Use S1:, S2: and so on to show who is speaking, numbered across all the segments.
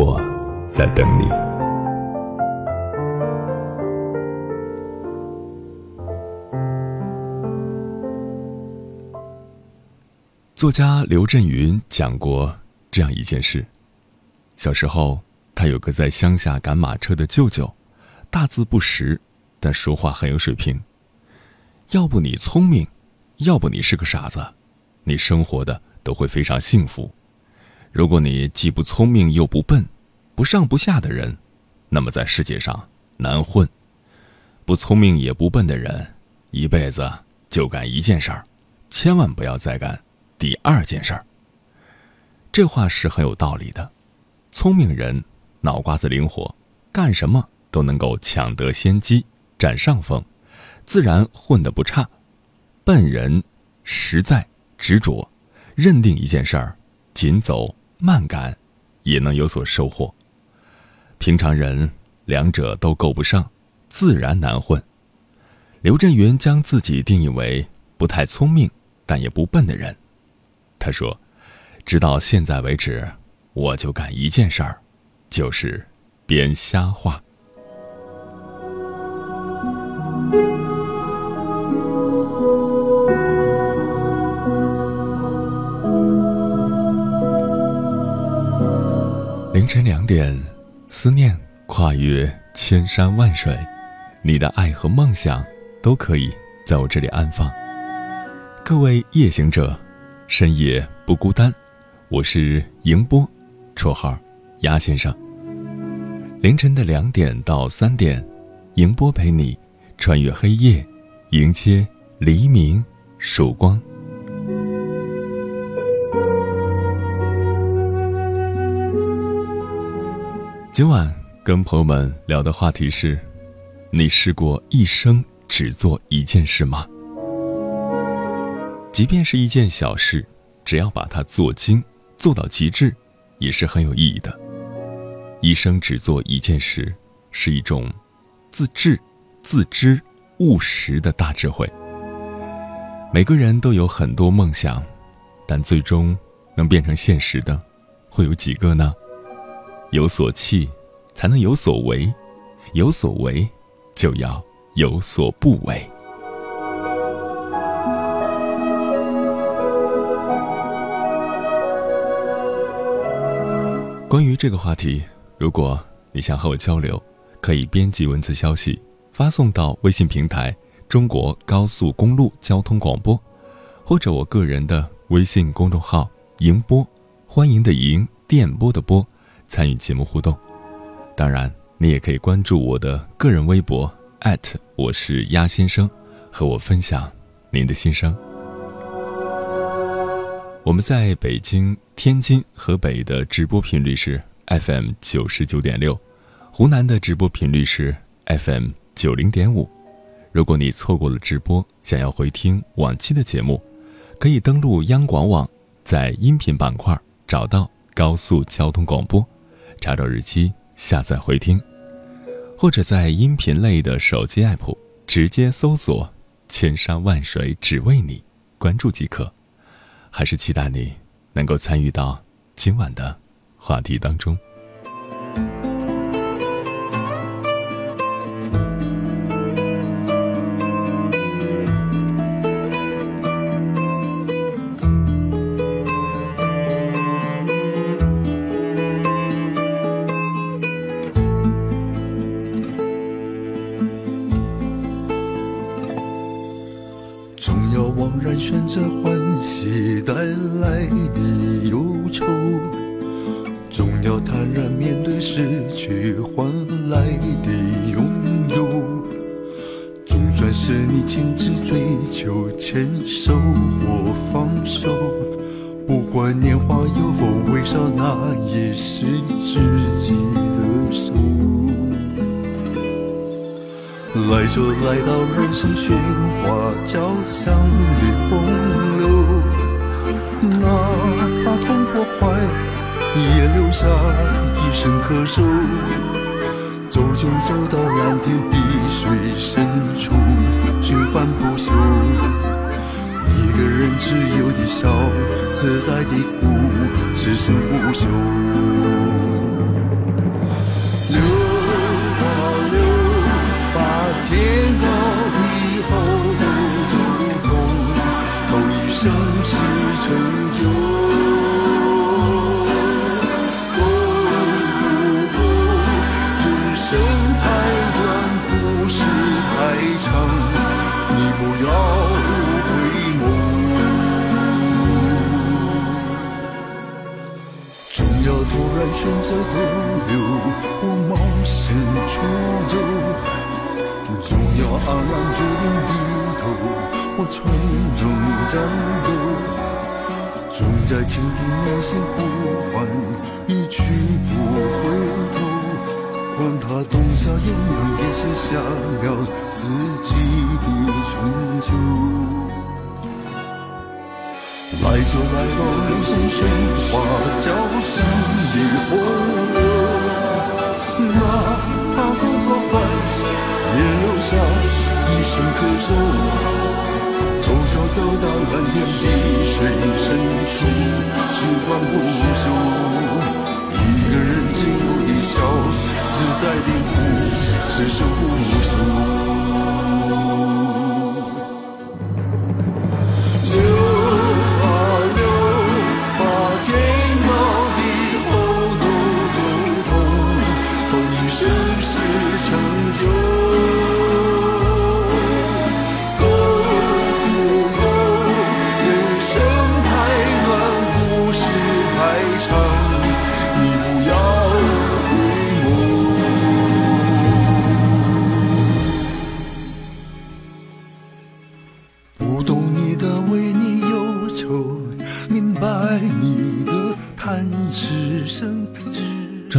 S1: 我在等你。作家刘震云讲过这样一件事：小时候，他有个在乡下赶马车的舅舅，大字不识，但说话很有水平。要不你聪明，要不你是个傻子，你生活的都会非常幸福。如果你既不聪明又不笨，不上不下的人，那么在世界上难混。不聪明也不笨的人，一辈子就干一件事儿，千万不要再干。第二件事儿，这话是很有道理的。聪明人脑瓜子灵活，干什么都能够抢得先机，占上风，自然混得不差。笨人实在执着，认定一件事儿，紧走慢赶，也能有所收获。平常人两者都够不上，自然难混。刘震云将自己定义为不太聪明，但也不笨的人。他说：“直到现在为止，我就干一件事儿，就是编瞎话。”凌晨两点，思念跨越千山万水，你的爱和梦想都可以在我这里安放。各位夜行者。深夜不孤单，我是迎波，绰号鸭先生。凌晨的两点到三点，迎波陪你穿越黑夜，迎接黎明曙光。今晚跟朋友们聊的话题是：你试过一生只做一件事吗？即便是一件小事，只要把它做精，做到极致，也是很有意义的。一生只做一件事，是一种自制、自知、务实的大智慧。每个人都有很多梦想，但最终能变成现实的，会有几个呢？有所弃，才能有所为；有所为，就要有所不为。关于这个话题，如果你想和我交流，可以编辑文字消息发送到微信平台“中国高速公路交通广播”，或者我个人的微信公众号“迎播”，欢迎的迎，电波的波，参与节目互动。当然，你也可以关注我的个人微博我是鸭先生，和我分享您的心声。我们在北京、天津、河北的直播频率是 FM 九十九点六，湖南的直播频率是 FM 九零点五。如果你错过了直播，想要回听往期的节目，可以登录央广网，在音频板块找到高速交通广播，查找日期下载回听，或者在音频类的手机 app 直接搜索“千山万水只为你”，关注即可。还是期待你能够参与到今晚的话题当中。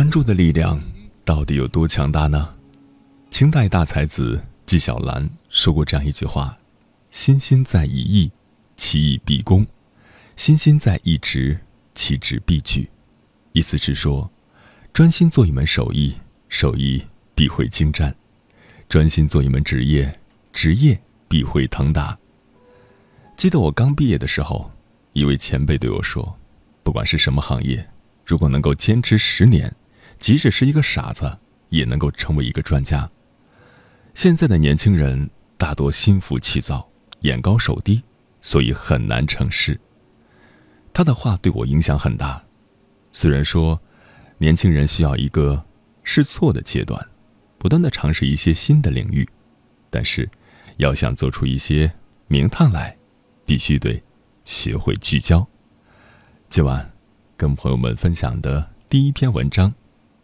S1: 专注的力量到底有多强大呢？清代大才子纪晓岚说过这样一句话：“心心在一意，其意必功；心心在一职，其职必举。”意思是说，专心做一门手艺，手艺必会精湛；专心做一门职业，职业必会腾达。记得我刚毕业的时候，一位前辈对我说：“不管是什么行业，如果能够坚持十年，即使是一个傻子，也能够成为一个专家。”现在的年轻人大多心浮气躁、眼高手低，所以很难成事。他的话对我影响很大。虽然说，年轻人需要一个试错的阶段，不断的尝试一些新的领域，但是，要想做出一些名堂来，必须得学会聚焦。今晚，跟朋友们分享的第一篇文章，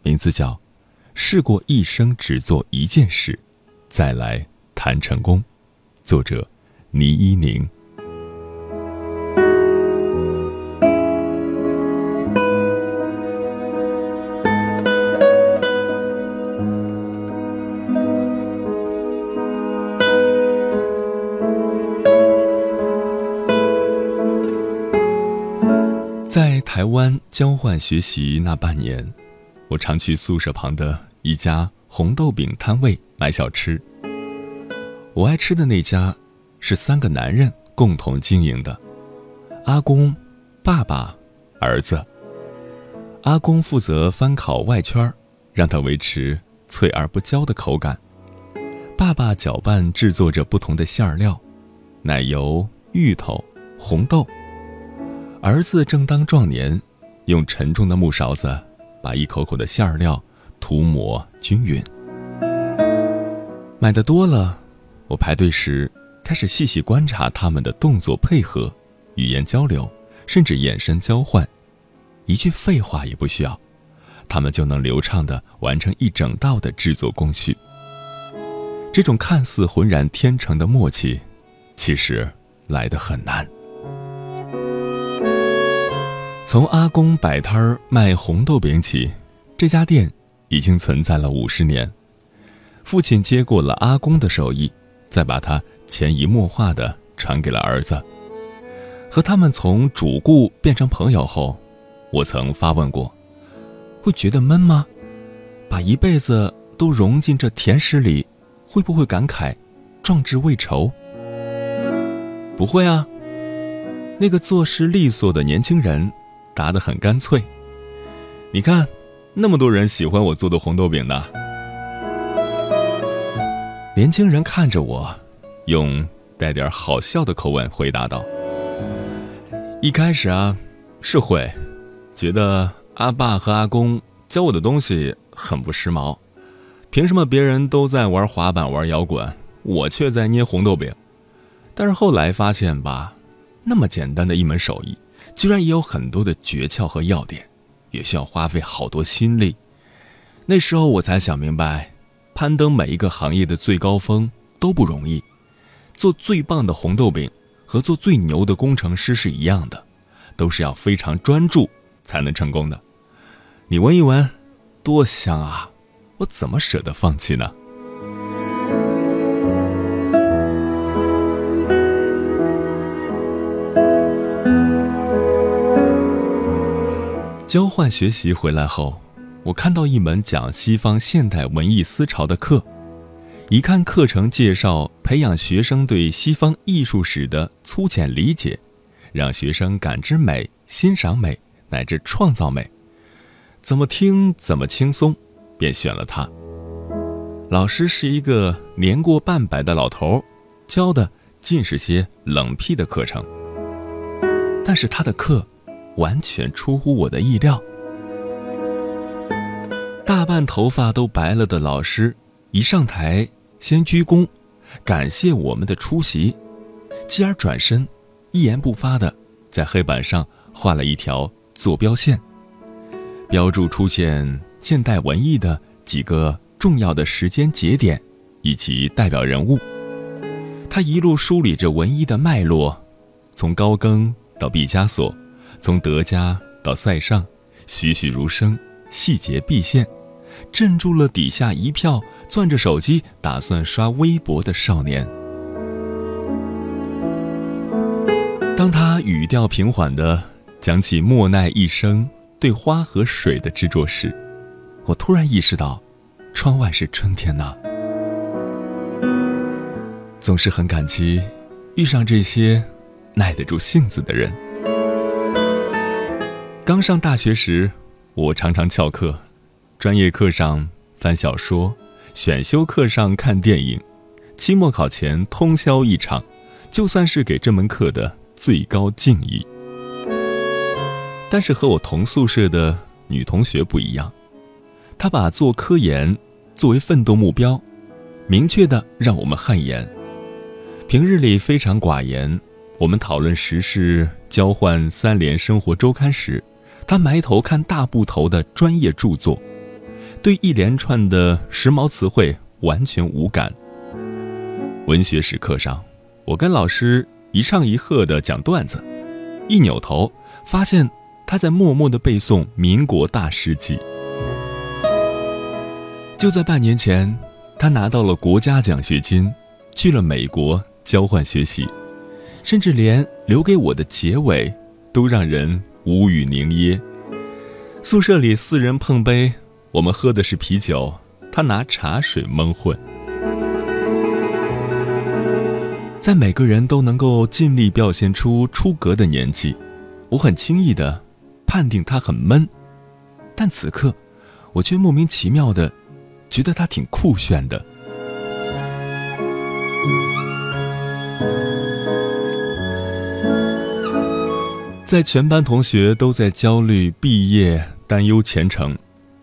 S1: 名字叫《试过一生只做一件事》。再来谈成功，作者倪一宁。在台湾交换学习那半年，我常去宿舍旁的一家红豆饼摊位。买小吃，我爱吃的那家是三个男人共同经营的，阿公、爸爸、儿子。阿公负责翻烤外圈，让它维持脆而不焦的口感；爸爸搅拌制作着不同的馅料，奶油、芋头、红豆。儿子正当壮年，用沉重的木勺子把一口口的馅料涂抹均匀。买的多了，我排队时，开始细细观察他们的动作配合、语言交流，甚至眼神交换，一句废话也不需要，他们就能流畅地完成一整道的制作工序。这种看似浑然天成的默契，其实来得很难。从阿公摆摊儿卖红豆饼起，这家店已经存在了五十年。父亲接过了阿公的手艺，再把它潜移默化地传给了儿子。和他们从主顾变成朋友后，我曾发问过：会觉得闷吗？把一辈子都融进这甜食里，会不会感慨壮志未酬？不会啊。那个做事利索的年轻人答得很干脆：“你看，那么多人喜欢我做的红豆饼呢。”年轻人看着我，用带点好笑的口吻回答道：“一开始啊，是会觉得阿爸和阿公教我的东西很不时髦，凭什么别人都在玩滑板、玩摇滚，我却在捏红豆饼？但是后来发现吧，那么简单的一门手艺，居然也有很多的诀窍和要点，也需要花费好多心力。那时候我才想明白。”攀登每一个行业的最高峰都不容易，做最棒的红豆饼和做最牛的工程师是一样的，都是要非常专注才能成功的。你闻一闻，多香啊！我怎么舍得放弃呢？交换学习回来后。我看到一门讲西方现代文艺思潮的课，一看课程介绍，培养学生对西方艺术史的粗浅理解，让学生感知美、欣赏美乃至创造美，怎么听怎么轻松，便选了他。老师是一个年过半百的老头，教的尽是些冷僻的课程，但是他的课完全出乎我的意料。大半头发都白了的老师，一上台先鞠躬，感谢我们的出席，继而转身，一言不发的在黑板上画了一条坐标线，标注出现现代文艺的几个重要的时间节点以及代表人物。他一路梳理着文艺的脉络，从高更到毕加索，从德加到塞尚，栩栩如生，细节毕现。镇住了底下一票攥着手机打算刷微博的少年。当他语调平缓地讲起莫奈一生对花和水的执着时，我突然意识到，窗外是春天呐。总是很感激遇上这些耐得住性子的人。刚上大学时，我常常翘课。专业课上翻小说，选修课上看电影，期末考前通宵一场，就算是给这门课的最高敬意。但是和我同宿舍的女同学不一样，她把做科研作为奋斗目标，明确的让我们汗颜。平日里非常寡言，我们讨论时事、交换三联生活周刊时，他埋头看大部头的专业著作。对一连串的时髦词汇完全无感。文学史课上，我跟老师一唱一和的讲段子，一扭头发现他在默默的背诵民国大事记。就在半年前，他拿到了国家奖学金，去了美国交换学习，甚至连留给我的结尾都让人无语凝噎。宿舍里四人碰杯。我们喝的是啤酒，他拿茶水蒙混。在每个人都能够尽力表现出出格的年纪，我很轻易的判定他很闷，但此刻，我却莫名其妙的觉得他挺酷炫的。在全班同学都在焦虑毕业、担忧前程。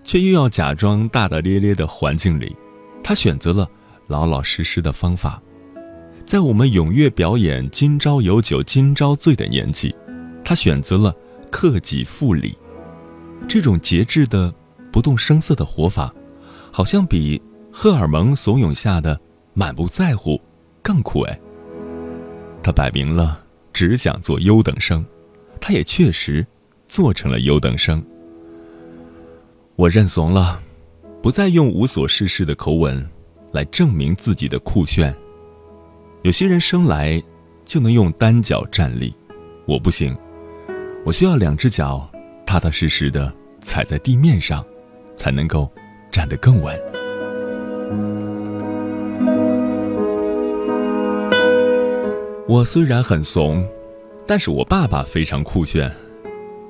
S1: 却又要假装大大咧咧的环境里，他选择了老老实实的方法，在我们踊跃表演“今朝有酒今朝醉”的年纪，他选择了克己复礼。这种节制的、不动声色的活法，好像比荷尔蒙怂恿下的满不在乎更酷哎。他摆明了只想做优等生，他也确实做成了优等生。我认怂了，不再用无所事事的口吻来证明自己的酷炫。有些人生来就能用单脚站立，我不行，我需要两只脚踏踏实实的踩在地面上，才能够站得更稳。我虽然很怂，但是我爸爸非常酷炫。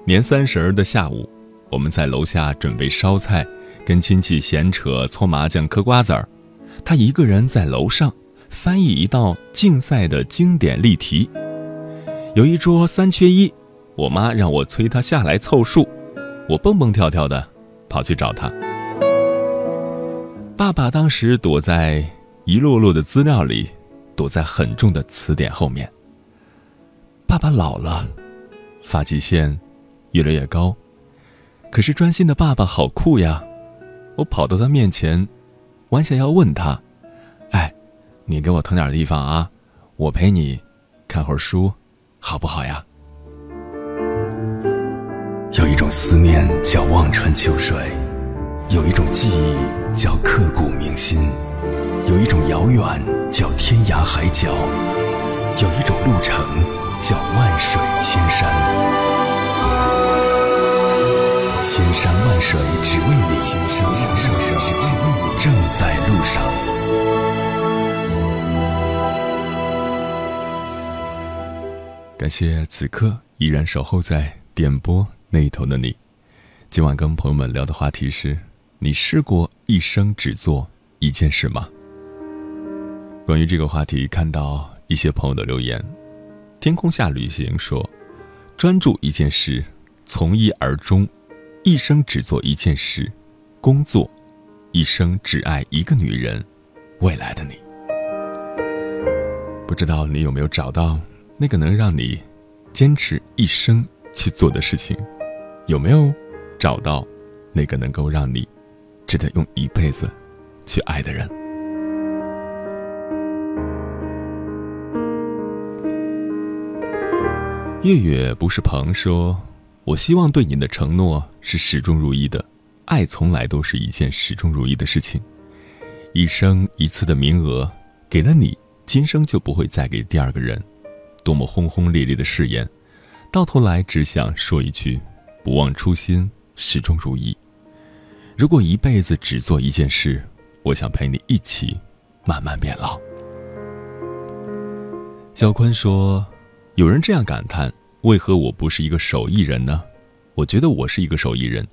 S1: 年三十儿的下午。我们在楼下准备烧菜，跟亲戚闲扯、搓麻将、嗑瓜子儿。他一个人在楼上翻译一道竞赛的经典例题。有一桌三缺一，我妈让我催他下来凑数。我蹦蹦跳跳的跑去找他。爸爸当时躲在一摞摞的资料里，躲在很重的词典后面。爸爸老了，发际线越来越高。可是专心的爸爸好酷呀！我跑到他面前，弯下腰问他：“哎，你给我腾点地方啊，我陪你看会儿书，好不好呀？”
S2: 有一种思念叫望穿秋水，有一种记忆叫刻骨铭心，有一种遥远叫天涯海角，有一种路程叫万水千山。千山万水只为你，千山万水只为你，正在路上。
S1: 感谢此刻依然守候在点播那一头的你。今晚跟朋友们聊的话题是：你试过一生只做一件事吗？关于这个话题，看到一些朋友的留言。天空下旅行说：专注一件事，从一而终。一生只做一件事，工作；一生只爱一个女人，未来的你。不知道你有没有找到那个能让你坚持一生去做的事情？有没有找到那个能够让你值得用一辈子去爱的人？月月不是鹏说。我希望对你的承诺是始终如一的，爱从来都是一件始终如一的事情。一生一次的名额给了你，今生就不会再给第二个人。多么轰轰烈烈的誓言，到头来只想说一句：不忘初心，始终如一。如果一辈子只做一件事，我想陪你一起慢慢变老。小坤说：“有人这样感叹。”为何我不是一个手艺人呢？我觉得我是一个手艺人，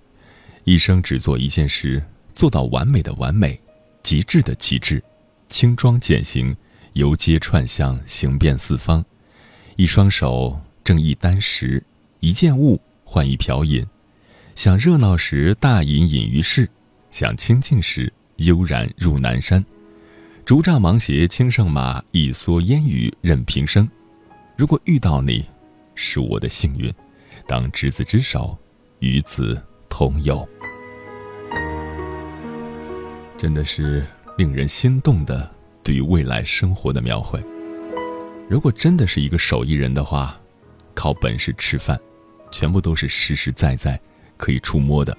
S1: 一生只做一件事，做到完美的完美，极致的极致，轻装简行，游街串巷，行遍四方，一双手挣一箪食，一件物换一瓢饮，想热闹时大隐隐于市，想清静时悠然入南山，竹杖芒鞋轻胜马，一蓑烟雨任平生。如果遇到你。是我的幸运，当执子之手，与子同游。真的是令人心动的对于未来生活的描绘。如果真的是一个手艺人的话，靠本事吃饭，全部都是实实在在可以触摸的。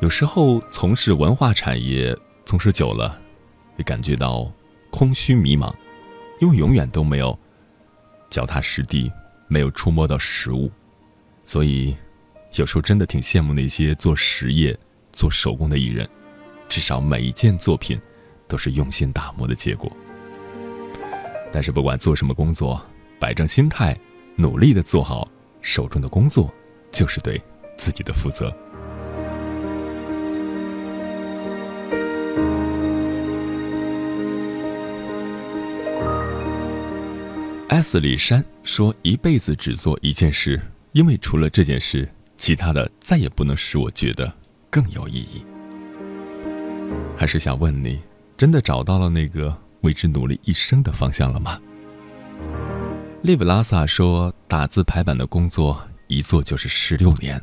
S1: 有时候从事文化产业，从事久了，会感觉到空虚迷茫，因为永远都没有脚踏实地。没有触摸到实物，所以有时候真的挺羡慕那些做实业、做手工的艺人，至少每一件作品都是用心打磨的结果。但是不管做什么工作，摆正心态，努力的做好手中的工作，就是对自己的负责。S 里山说：“一辈子只做一件事，因为除了这件事，其他的再也不能使我觉得更有意义。”还是想问你，真的找到了那个为之努力一生的方向了吗？利布拉萨说：“打字排版的工作一做就是十六年，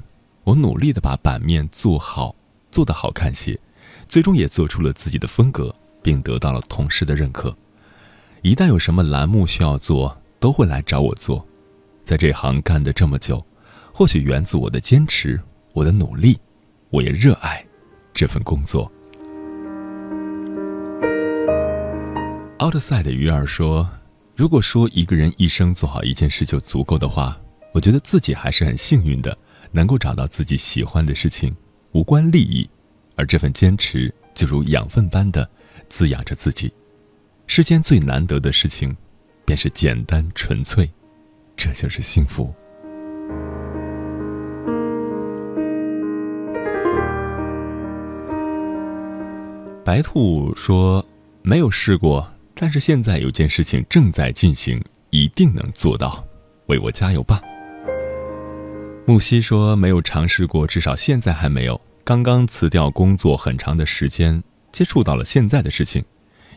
S1: 我努力的把版面做好，做得好看些，最终也做出了自己的风格，并得到了同事的认可。一旦有什么栏目需要做，都会来找我做。在这行干的这么久，或许源自我的坚持，我的努力，我也热爱这份工作。”奥特赛的鱼儿说。如果说一个人一生做好一件事就足够的话，我觉得自己还是很幸运的，能够找到自己喜欢的事情，无关利益，而这份坚持就如养分般的滋养着自己。世间最难得的事情，便是简单纯粹，这就是幸福。白兔说：“没有试过。”但是现在有件事情正在进行，一定能做到，为我加油吧。木西说没有尝试过，至少现在还没有。刚刚辞掉工作很长的时间，接触到了现在的事情，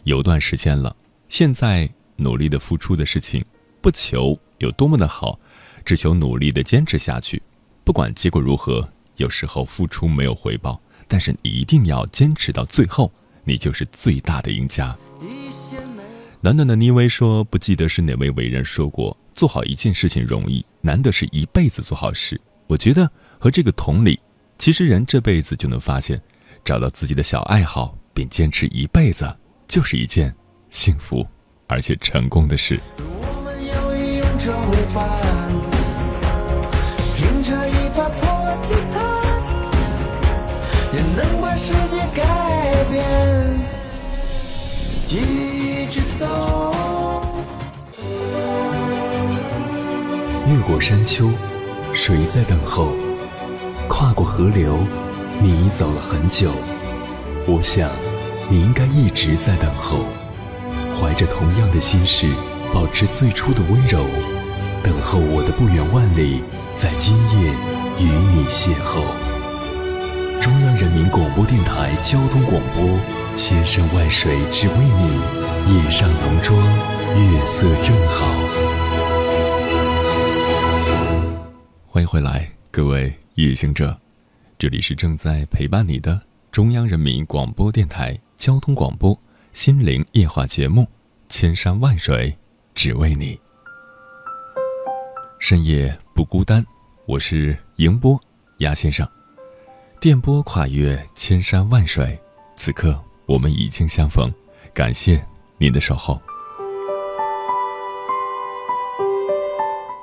S1: 有段时间了。现在努力的付出的事情，不求有多么的好，只求努力的坚持下去。不管结果如何，有时候付出没有回报，但是你一定要坚持到最后，你就是最大的赢家。暖暖的妮薇说：“不记得是哪位伟人说过，做好一件事情容易，难的是一辈子做好事。我觉得和这个同理，其实人这辈子就能发现，找到自己的小爱好，并坚持一辈子，就是一件幸福而且成功的事。”也能把世界改变。越过山丘，谁在等候？跨过河流，你走了很久。我想，你应该一直在等候，怀着同样的心事，保持最初的温柔，等候我的不远万里，在今夜与你邂逅。中央人民广播电台交通广播，千山万水只为你。夜上浓妆，月色正好。欢迎回来，各位夜行者，这里是正在陪伴你的中央人民广播电台交通广播心灵夜话节目《千山万水只为你》，深夜不孤单。我是迎波鸭先生，电波跨越千山万水，此刻我们已经相逢，感谢。您的守候。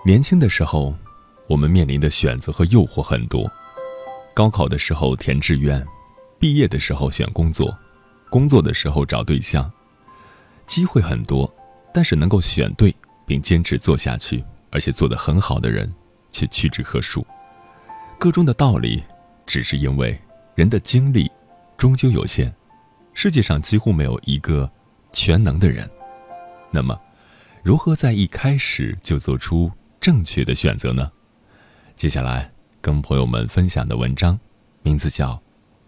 S1: 年轻的时候，我们面临的选择和诱惑很多。高考的时候填志愿，毕业的时候选工作，工作的时候找对象，机会很多，但是能够选对并坚持做下去，而且做得很好的人，却屈指可数。个中的道理，只是因为人的精力终究有限，世界上几乎没有一个。全能的人，那么，如何在一开始就做出正确的选择呢？接下来跟朋友们分享的文章，名字叫《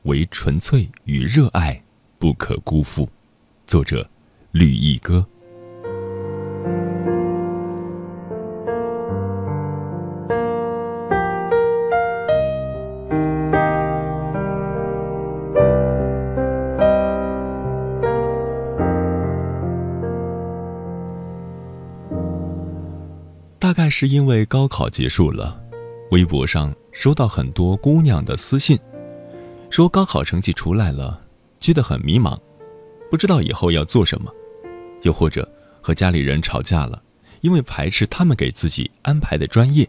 S1: 为纯粹与热爱不可辜负》，作者绿意哥。大概是因为高考结束了，微博上收到很多姑娘的私信，说高考成绩出来了，觉得很迷茫，不知道以后要做什么，又或者和家里人吵架了，因为排斥他们给自己安排的专业。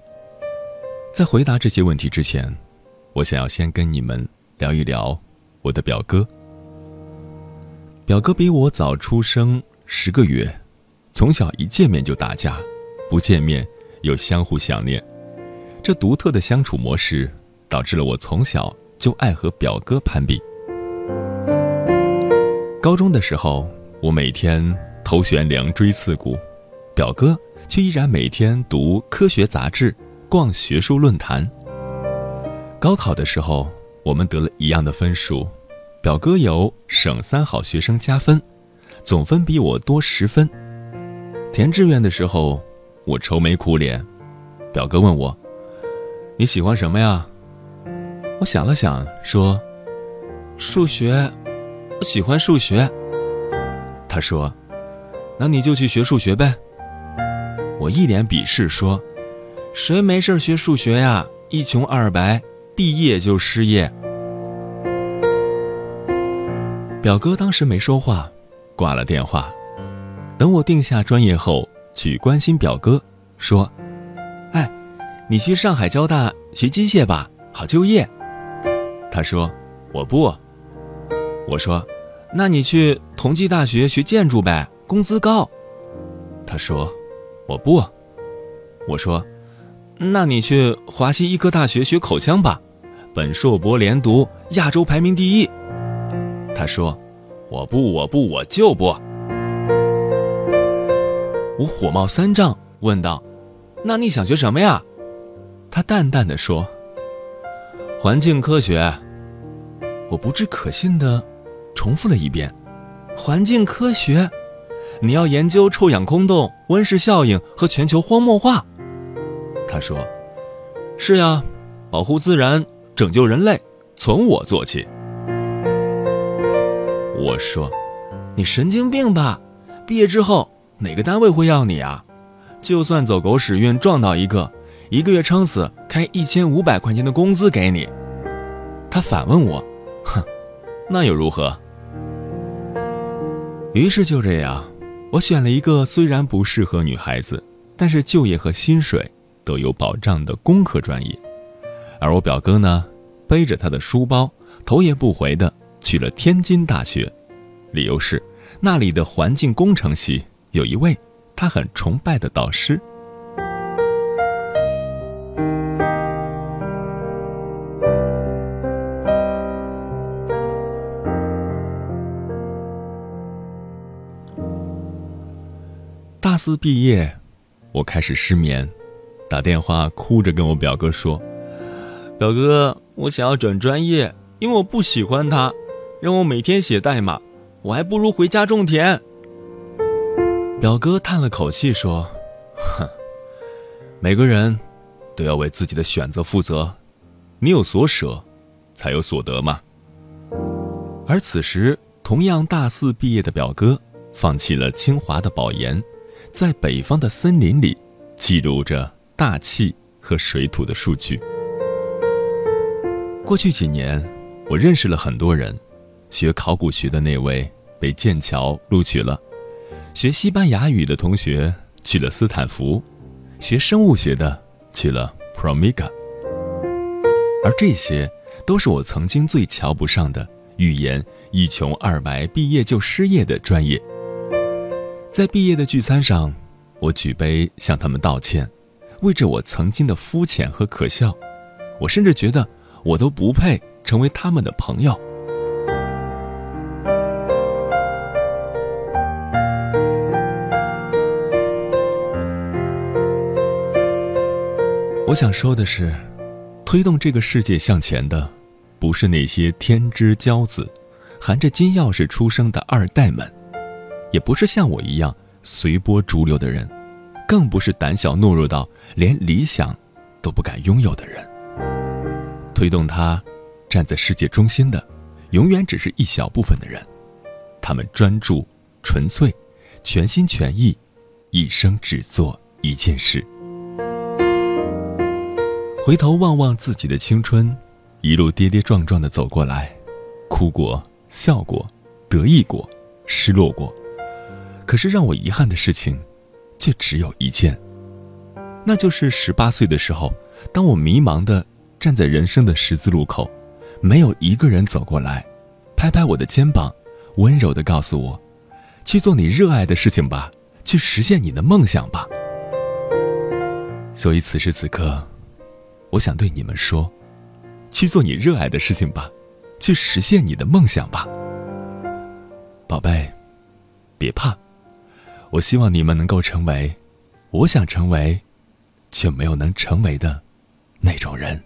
S1: 在回答这些问题之前，我想要先跟你们聊一聊我的表哥。表哥比我早出生十个月，从小一见面就打架，不见面。又相互想念，这独特的相处模式导致了我从小就爱和表哥攀比。高中的时候，我每天头悬梁锥刺股，表哥却依然每天读科学杂志、逛学术论坛。高考的时候，我们得了一样的分数，表哥有省三好学生加分，总分比我多十分。填志愿的时候，我愁眉苦脸。表哥问我：“你喜欢什么呀？”我想了想，说：“数学，我喜欢数学。”他说：“那你就去学数学呗。”我一脸鄙视说：“谁没事学数学呀？一穷二白，毕业就失业。”表哥当时没说话，挂了电话。等我定下专业后，去关心表哥，说：“哎，你去上海交大学机械吧，好就业。”他说：“我不。”我说：“那你去同济大学学建筑呗，工资高。”他说：“我不。”我说：“那你去华西医科大学学口腔吧，本硕博连读，亚洲排名第一。”他说：“我不，我不，我就不。”我火冒三丈，问道：“那你想学什么呀？”他淡淡的说：“环境科学。”我不置可信的重复了一遍：“环境科学，你要研究臭氧空洞、温室效应和全球荒漠化。”他说：“是呀，保护自然，拯救人类，从我做起。”我说：“你神经病吧？毕业之后。”哪个单位会要你啊？就算走狗屎运撞到一个，一个月撑死开一千五百块钱的工资给你。他反问我：“哼，那又如何？”于是就这样，我选了一个虽然不适合女孩子，但是就业和薪水都有保障的工科专业。而我表哥呢，背着他的书包，头也不回的去了天津大学，理由是那里的环境工程系。有一位他很崇拜的导师。大四毕业，我开始失眠，打电话哭着跟我表哥说：“表哥，我想要转专业，因为我不喜欢他，让我每天写代码，我还不如回家种田。”表哥叹了口气说：“哼，每个人都要为自己的选择负责，你有所舍，才有所得嘛。”而此时，同样大四毕业的表哥，放弃了清华的保研，在北方的森林里，记录着大气和水土的数据。过去几年，我认识了很多人，学考古学的那位被剑桥录取了。学西班牙语的同学去了斯坦福，学生物学的去了 Promiga，而这些都是我曾经最瞧不上的语言一穷二白、毕业就失业的专业。在毕业的聚餐上，我举杯向他们道歉，为着我曾经的肤浅和可笑，我甚至觉得我都不配成为他们的朋友。我想说的是，推动这个世界向前的，不是那些天之骄子，含着金钥匙出生的二代们，也不是像我一样随波逐流的人，更不是胆小懦弱到连理想都不敢拥有的人。推动他站在世界中心的，永远只是一小部分的人，他们专注、纯粹、全心全意，一生只做一件事。回头望望自己的青春，一路跌跌撞撞的走过来，哭过、笑过、得意过、失落过，可是让我遗憾的事情，却只有一件，那就是十八岁的时候，当我迷茫的站在人生的十字路口，没有一个人走过来，拍拍我的肩膀，温柔的告诉我，去做你热爱的事情吧，去实现你的梦想吧。所以此时此刻。我想对你们说，去做你热爱的事情吧，去实现你的梦想吧，宝贝，别怕。我希望你们能够成为我想成为却没有能成为的那种人。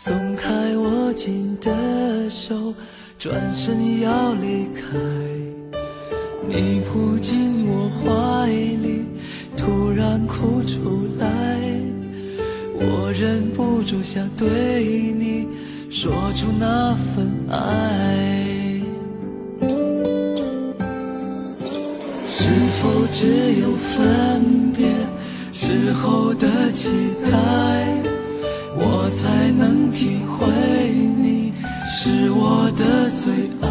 S3: 松开握紧的手，转身要离开。你扑进我怀里，突然哭出来，我忍不住想对你说出那份爱。是否只有分别时候的期待，才能体会你是我的最爱？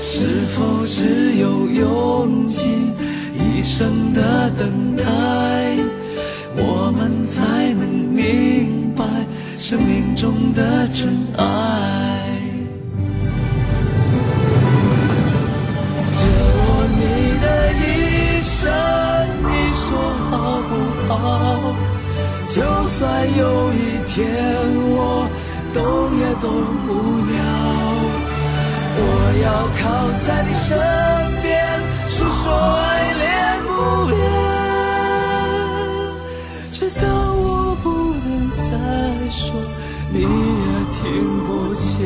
S3: 是否只有用尽一生的等待，我们才能明白生命中的真爱？借我你的一生，你说好不好就算有一天我动也动不了，我要靠在你身边，诉说爱恋不变，直到我不能再说，你也听不见。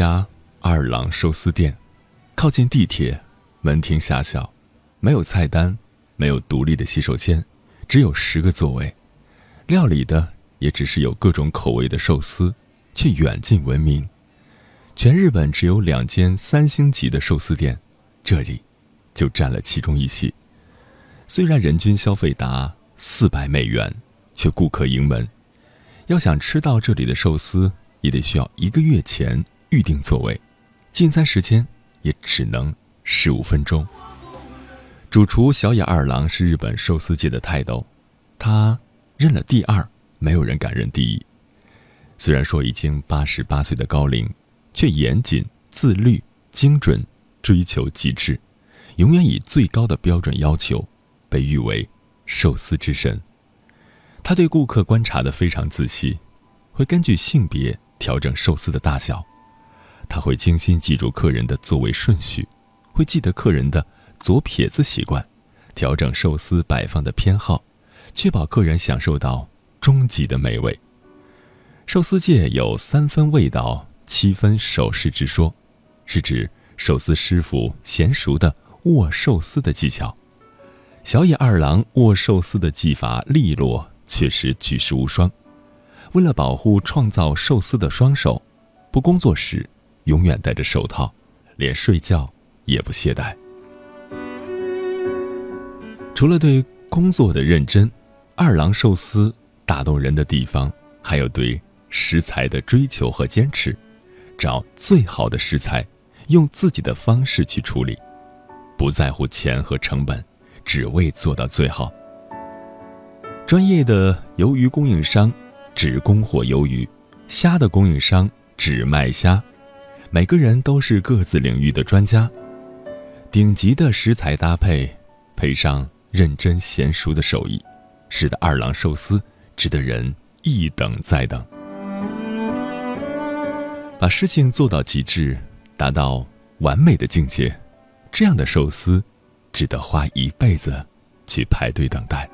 S1: 家二郎寿司店，靠近地铁，门庭狭小，没有菜单，没有独立的洗手间，只有十个座位，料理的也只是有各种口味的寿司，却远近闻名。全日本只有两间三星级的寿司店，这里就占了其中一席。虽然人均消费达四百美元，却顾客盈门。要想吃到这里的寿司，也得需要一个月前预定座位，进餐时间也只能十五分钟。主厨小野二郎是日本寿司界的泰斗，他认了第二，没有人敢认第一。虽然说已经八十八岁的高龄，却严谨、自律、精准，追求极致，永远以最高的标准要求，被誉为寿司之神。他对顾客观察的非常仔细，会根据性别。调整寿司的大小，他会精心记住客人的座位顺序，会记得客人的左撇子习惯，调整寿司摆放的偏好，确保客人享受到终极的美味。寿司界有三分味道，七分手势之说，是指寿司师傅娴熟的握寿司的技巧。小野二郎握寿司的技法利落，确实举世无双。为了保护创造寿司的双手，不工作时永远戴着手套，连睡觉也不懈怠。除了对工作的认真，二郎寿司打动人的地方还有对食材的追求和坚持，找最好的食材，用自己的方式去处理，不在乎钱和成本，只为做到最好。专业的鱿鱼供应商。只供货鱿鱼，虾的供应商只卖虾，每个人都是各自领域的专家。顶级的食材搭配，配上认真娴熟的手艺，使得二郎寿司值得人一等再等。把事情做到极致，达到完美的境界，这样的寿司，值得花一辈子去排队等待。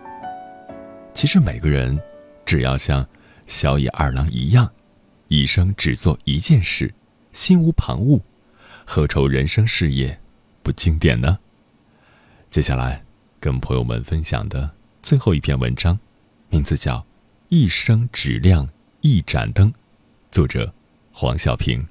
S1: 其实每个人，只要像小野二郎一样，一生只做一件事，心无旁骛，何愁人生事业不经典呢？接下来，跟朋友们分享的最后一篇文章，名字叫《一生只亮一盏灯》，作者黄小平。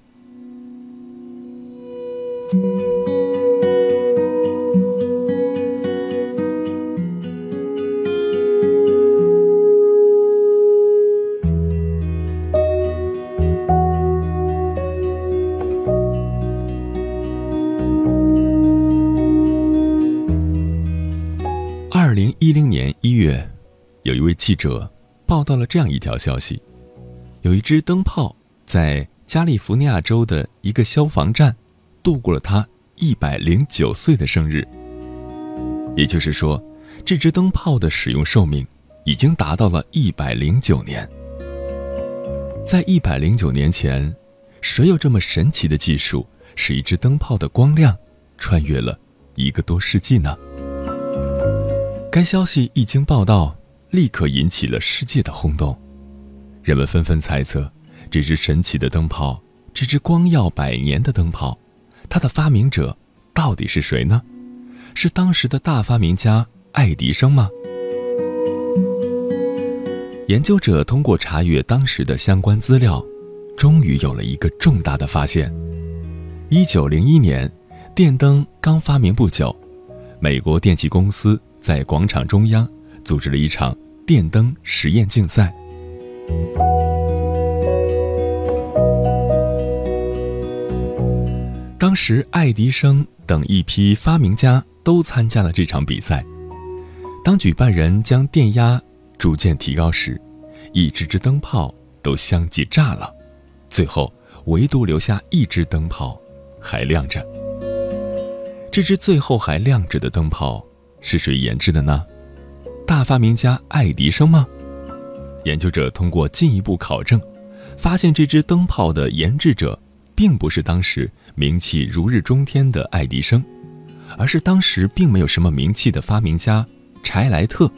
S1: 一零年一月，有一位记者报道了这样一条消息：有一只灯泡在加利福尼亚州的一个消防站。度过了他一百零九岁的生日，也就是说，这只灯泡的使用寿命已经达到了一百零九年。在一百零九年前，谁有这么神奇的技术，使一只灯泡的光亮穿越了一个多世纪呢？该消息一经报道，立刻引起了世界的轰动，人们纷纷猜测，这只神奇的灯泡，这只光耀百年的灯泡。它的发明者到底是谁呢？是当时的大发明家爱迪生吗？研究者通过查阅当时的相关资料，终于有了一个重大的发现。一九零一年，电灯刚发明不久，美国电器公司在广场中央组织了一场电灯实验竞赛。当时，爱迪生等一批发明家都参加了这场比赛。当举办人将电压逐渐提高时，一只只灯泡都相继炸了，最后唯独留下一只灯泡还亮着。这只最后还亮着的灯泡是谁研制的呢？大发明家爱迪生吗？研究者通过进一步考证，发现这只灯泡的研制者。并不是当时名气如日中天的爱迪生，而是当时并没有什么名气的发明家柴莱特。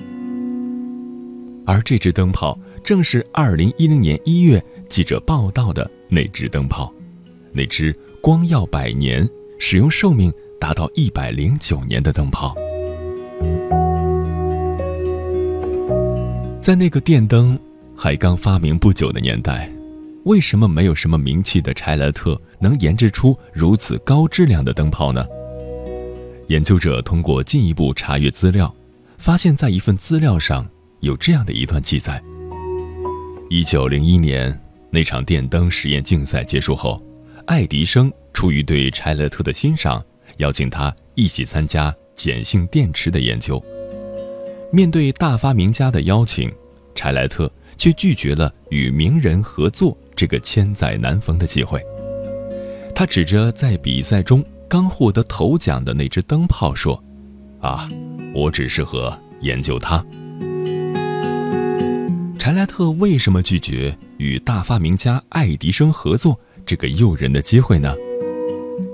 S1: 而这只灯泡正是2010年1月记者报道的那只灯泡，那只光耀百年、使用寿命达到109年的灯泡。在那个电灯还刚发明不久的年代。为什么没有什么名气的柴莱特能研制出如此高质量的灯泡呢？研究者通过进一步查阅资料，发现，在一份资料上有这样的一段记载：一九零一年那场电灯实验竞赛结束后，爱迪生出于对柴莱特的欣赏，邀请他一起参加碱性电池的研究。面对大发明家的邀请，柴莱特却拒绝了与名人合作。这个千载难逢的机会，他指着在比赛中刚获得头奖的那只灯泡说：“啊，我只适合研究它。”柴莱特为什么拒绝与大发明家爱迪生合作这个诱人的机会呢？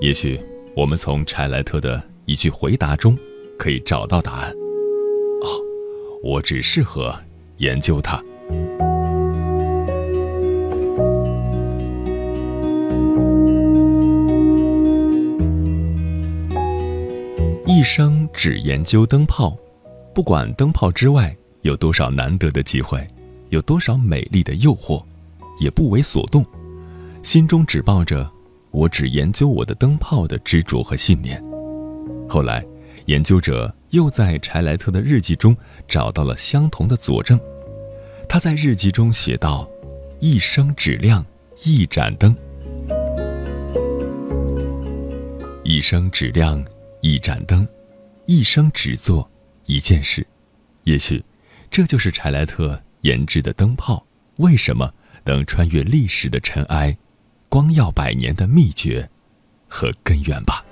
S1: 也许我们从柴莱特的一句回答中可以找到答案。哦，我只适合研究它。一生只研究灯泡，不管灯泡之外有多少难得的机会，有多少美丽的诱惑，也不为所动，心中只抱着“我只研究我的灯泡”的执着和信念。后来，研究者又在柴莱特的日记中找到了相同的佐证。他在日记中写道：“一生只亮一盏灯，一生只亮。”一盏灯，一生只做一件事，也许，这就是柴莱特研制的灯泡为什么能穿越历史的尘埃，光耀百年的秘诀和根源吧。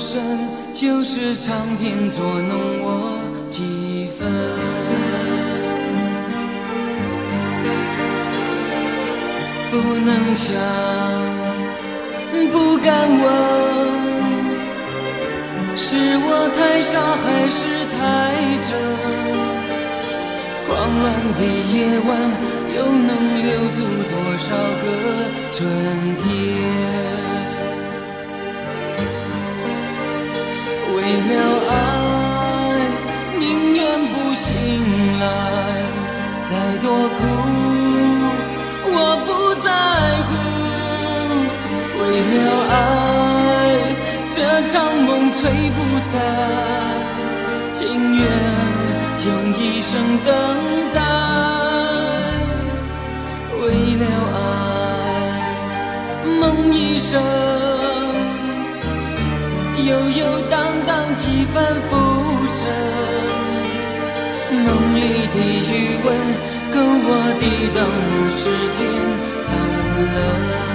S3: 有多深，就是苍天捉弄我几分。不能想，不敢问。是我太傻还是太真？狂乱的夜晚又能留住多少个春天？为了爱，宁愿不醒来，再多苦我不在乎。为了爱。这场梦吹不散，情愿用一生等待。为了爱，梦一生，悠悠荡番浮沉。梦里的余温，够我抵挡那时间寒冷。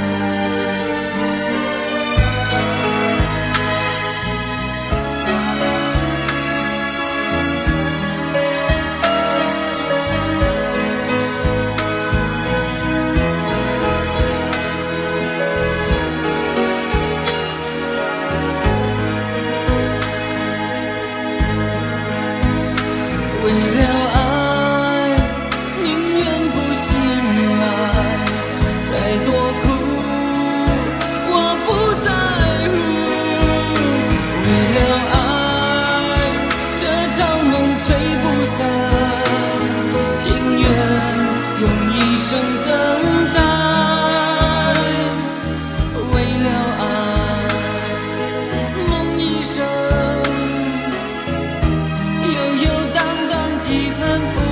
S3: 几分？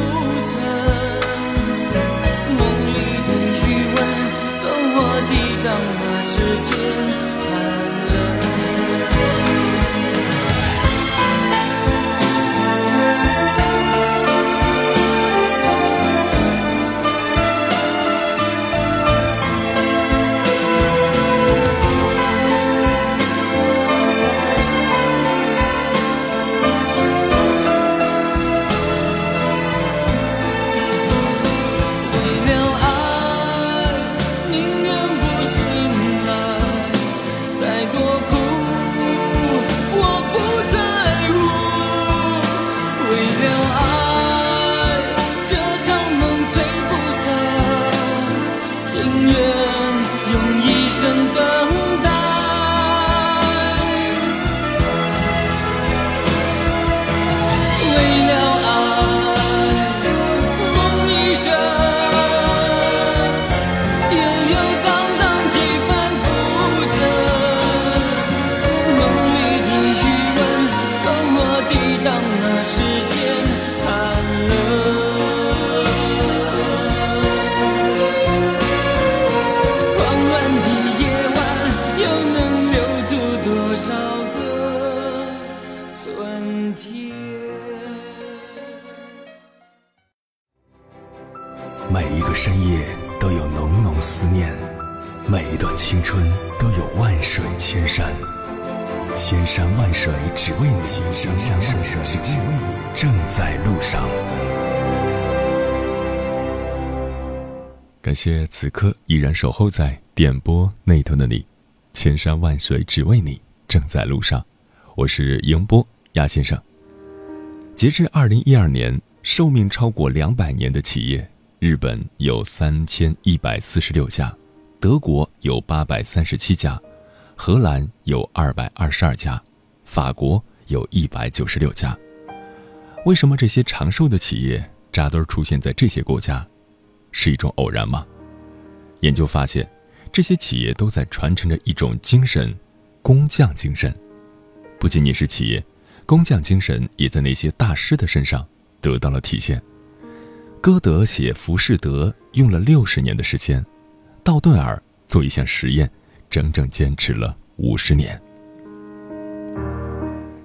S1: 每一个深夜都有浓浓思念每一段青春都有万水千山。千山万水只为你千山万水只为你正在路上。感谢此刻依然守候在点播那头的你千山万水只为你正在路上。我是莹波亚先生。截至二零一二年寿命超过两百年的企业日本有三千一百四十六家，德国有八百三十七家，荷兰有二百二十二家，法国有一百九十六家。为什么这些长寿的企业扎堆出现在这些国家？是一种偶然吗？研究发现，这些企业都在传承着一种精神——工匠精神。不仅仅是企业，工匠精神也在那些大师的身上得到了体现。歌德写《浮士德》用了六十年的时间，道顿尔做一项实验，整整坚持了五十年。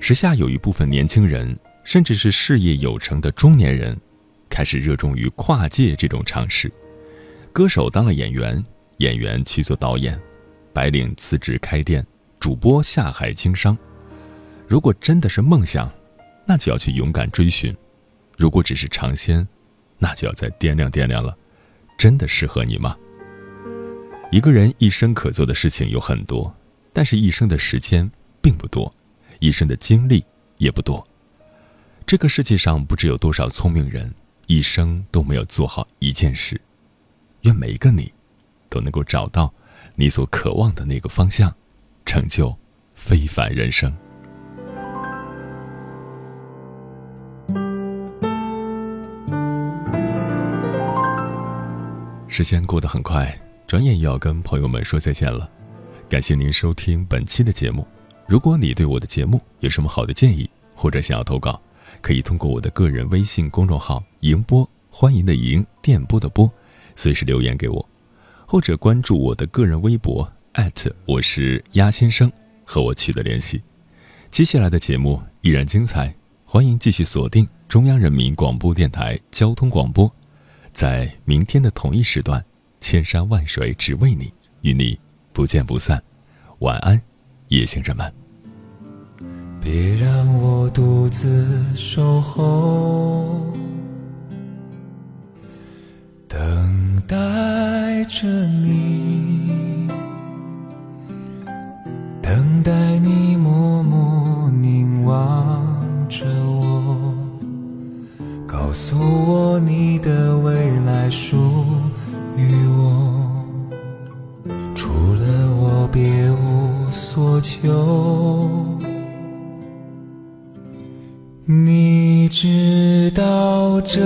S1: 时下有一部分年轻人，甚至是事业有成的中年人。开始热衷于跨界这种尝试。歌手当了演员，演员去做导演，白领辞职开店，主播下海经商。如果真的是梦想，那就要去勇敢追寻；如果只是尝鲜，那就要再掂量掂量了。真的适合你吗？一个人一生可做的事情有很多，但是一生的时间并不多，一生的精力也不多。这个世界上不知有多少聪明人，一生都没有做好一件事。愿每一个你，都能够找到你所渴望的那个方向，成就非凡人生。时间过得很快，转眼又要跟朋友们说再见了。感谢您收听本期的节目。如果你对我的节目有什么好的建议，或者想要投稿，可以通过我的个人微信公众号“迎波”，欢迎的迎，电波的波，随时留言给我，或者关注我的个人微博我是鸭先生，和我取得联系。接下来的节目依然精彩，欢迎继续锁定中央人民广播电台交通广播。在明天的同一时段，千山万水只为你，与你不见不散。晚安，夜行人们。
S2: 别让我独自守候，等待着你，等待你默默凝望着我。告诉我你的未来属于我，除了我别无所求。你知道这